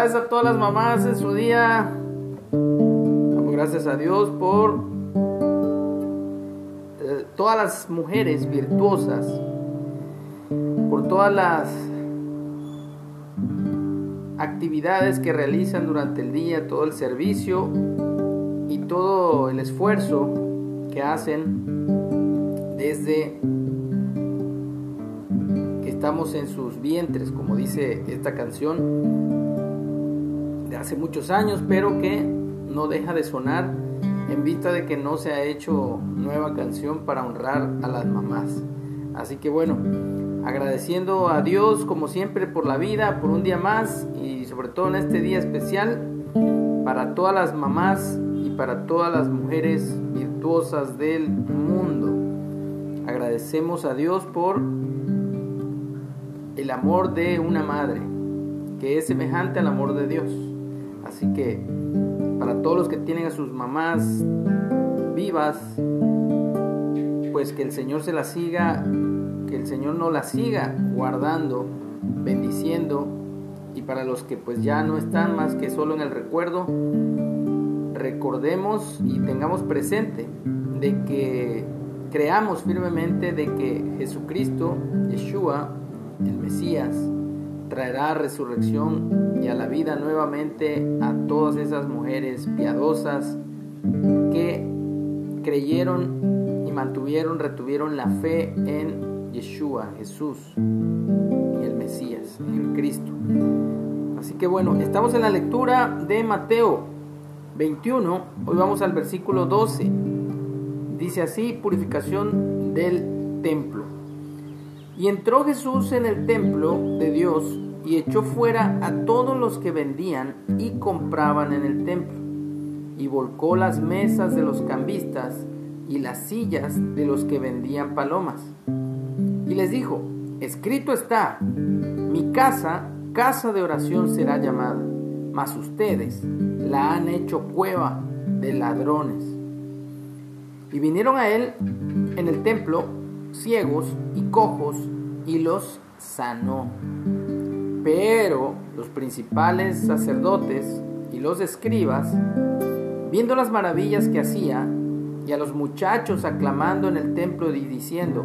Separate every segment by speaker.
Speaker 1: felicidades a todas las mamás en su día. Damos gracias a Dios por eh, todas las mujeres virtuosas, por todas las actividades que realizan durante el día, todo el servicio y todo el esfuerzo que hacen desde que estamos en sus vientres, como dice esta canción de hace muchos años, pero que no deja de sonar en vista de que no se ha hecho nueva canción para honrar a las mamás. Así que bueno, agradeciendo a Dios como siempre por la vida, por un día más y sobre todo en este día especial para todas las mamás y para todas las mujeres virtuosas del mundo. Agradecemos a Dios por el amor de una madre, que es semejante al amor de Dios. Así que para todos los que tienen a sus mamás vivas, pues que el Señor se las siga que el Señor no la siga guardando, bendiciendo, y para los que pues ya no están más que solo en el recuerdo, recordemos y tengamos presente de que creamos firmemente de que Jesucristo, Yeshua, el Mesías, traerá resurrección y a la vida nuevamente a todas esas mujeres piadosas que creyeron y mantuvieron, retuvieron la fe en Yeshua, Jesús y el Mesías, el Cristo. Así que bueno, estamos en la lectura de Mateo 21, hoy vamos al versículo 12. Dice así, purificación del templo. Y entró Jesús en el templo de Dios y echó fuera a todos los que vendían y compraban en el templo, y volcó las mesas de los cambistas y las sillas de los que vendían palomas y les dijo, escrito está, mi casa, casa de oración será llamada, mas ustedes la han hecho cueva de ladrones. Y vinieron a él en el templo ciegos y cojos y los sanó. Pero los principales sacerdotes y los escribas, viendo las maravillas que hacía, y a los muchachos aclamando en el templo y diciendo,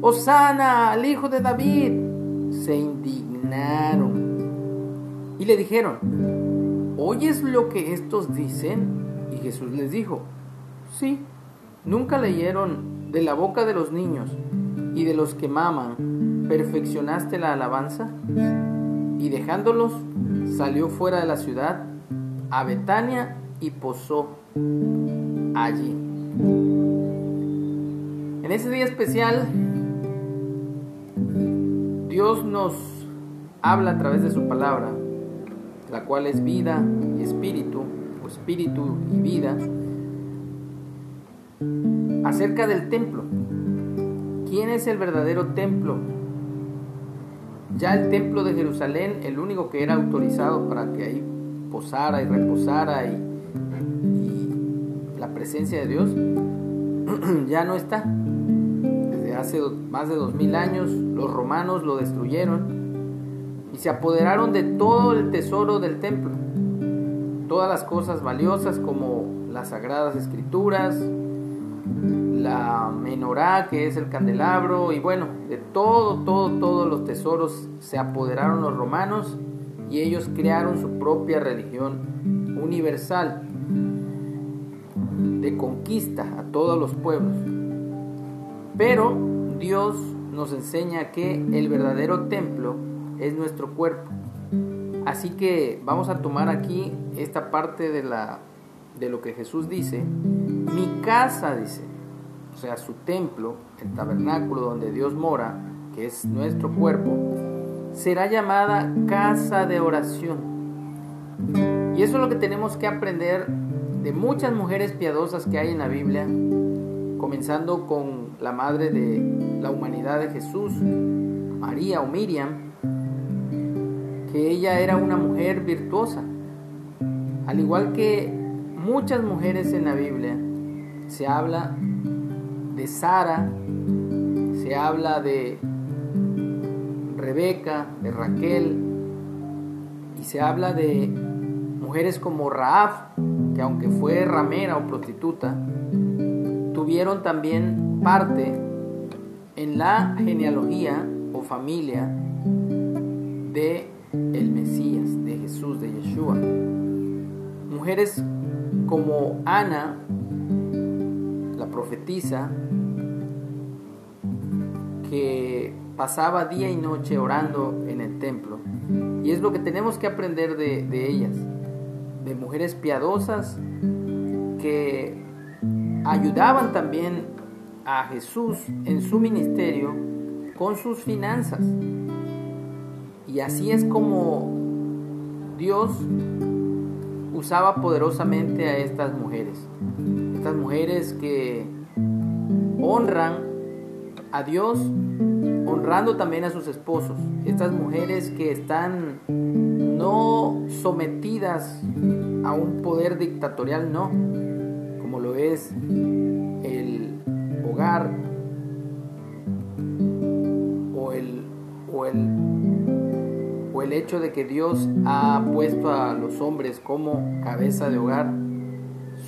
Speaker 1: Osana al hijo de David, se indignaron y le dijeron, ¿oyes lo que estos dicen? Y Jesús les dijo, sí, nunca leyeron de la boca de los niños y de los que maman, perfeccionaste la alabanza. Y dejándolos, salió fuera de la ciudad a Betania y posó allí. En ese día especial, Dios nos habla a través de su palabra, la cual es vida y espíritu, o espíritu y vida, acerca del templo. ¿Quién es el verdadero templo? Ya el templo de Jerusalén, el único que era autorizado para que ahí posara y reposara y, la presencia de Dios, ya no está. Hace más de dos mil años los romanos lo destruyeron y se apoderaron de todo el tesoro del templo, todas las cosas valiosas como las sagradas escrituras, la menorá que es el candelabro y bueno, de todo, todo, todos los tesoros se apoderaron los romanos y ellos crearon su propia religión universal de conquista a todos los pueblos. Pero Dios nos enseña que el verdadero templo es nuestro cuerpo. Así que vamos a tomar aquí esta parte de, la, de lo que Jesús dice. Mi casa, dice, o sea, su templo, el tabernáculo donde Dios mora, que es nuestro cuerpo, será llamada casa de oración. Y eso es lo que tenemos que aprender de muchas mujeres piadosas que hay en la Biblia, comenzando con la madre de la humanidad de Jesús, María o Miriam, que ella era una mujer virtuosa. Al igual que muchas mujeres en la Biblia, se habla de Sara, se habla de Rebeca, de Raquel Y se habla de mujeres como Raab, que aunque fue ramera o prostituta, tuvieron también parte en la genealogía o familia de el Mesías, de Jesús, de Yeshua. Mujeres como Ana, la profetisa, que pasaba día y noche orando en el templo. Y es lo que tenemos que aprender de, de ellas, de mujeres piadosas que ayudaban también a Jesús en su ministerio con sus finanzas. Y así es como Dios usaba poderosamente a estas mujeres. Estas mujeres que honran a Dios, honrando también a sus esposos. Estas mujeres que están no sometidas a un poder dictatorial, no, como lo es el hogar o el, o el, o el hecho de que Dios ha puesto a los hombres como cabeza de hogar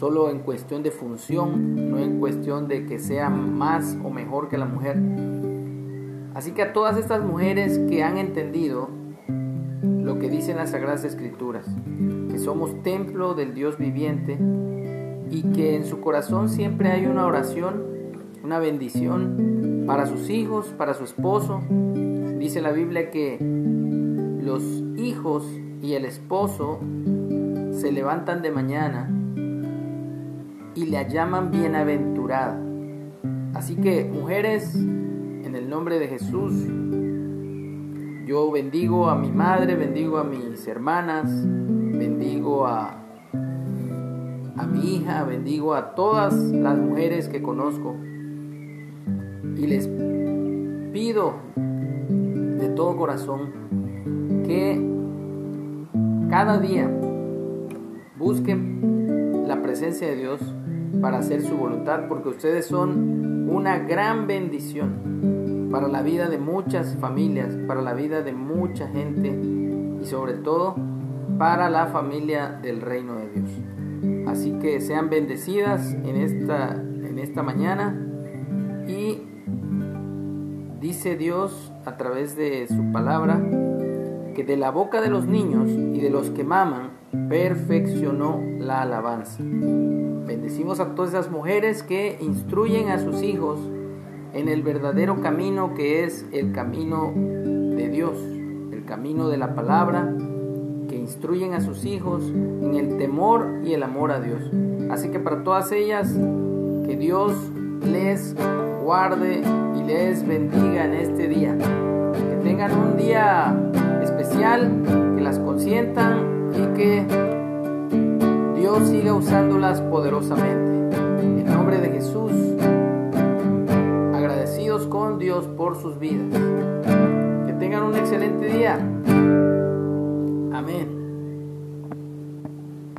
Speaker 1: solo en cuestión de función, no en cuestión de que sea más o mejor que la mujer. Así que a todas estas mujeres que han entendido lo que dicen las Sagradas Escrituras, que somos templo del Dios viviente y que en su corazón siempre hay una oración, una bendición para sus hijos, para su esposo. Dice la Biblia que los hijos y el esposo se levantan de mañana y la llaman bienaventurada. Así que mujeres, en el nombre de Jesús, yo bendigo a mi madre, bendigo a mis hermanas, bendigo a, a mi hija, bendigo a todas las mujeres que conozco y les pido de todo corazón que cada día busquen la presencia de Dios para hacer su voluntad, porque ustedes son una gran bendición para la vida de muchas familias, para la vida de mucha gente y sobre todo para la familia del reino de Dios. Así que sean bendecidas en esta, en esta mañana y dice Dios a través de su palabra que de la boca de los niños y de los que maman perfeccionó la alabanza. Bendecimos a todas esas mujeres que instruyen a sus hijos en el verdadero camino que es el camino de Dios, el camino de la palabra, que instruyen a sus hijos en el temor y el amor a Dios. Así que para todas ellas, que Dios les guarde y les bendiga en este día. Que tengan un día especial, que las consientan y que Siga usándolas poderosamente. En nombre de Jesús, agradecidos con Dios por sus vidas. Que tengan un excelente día. Amén.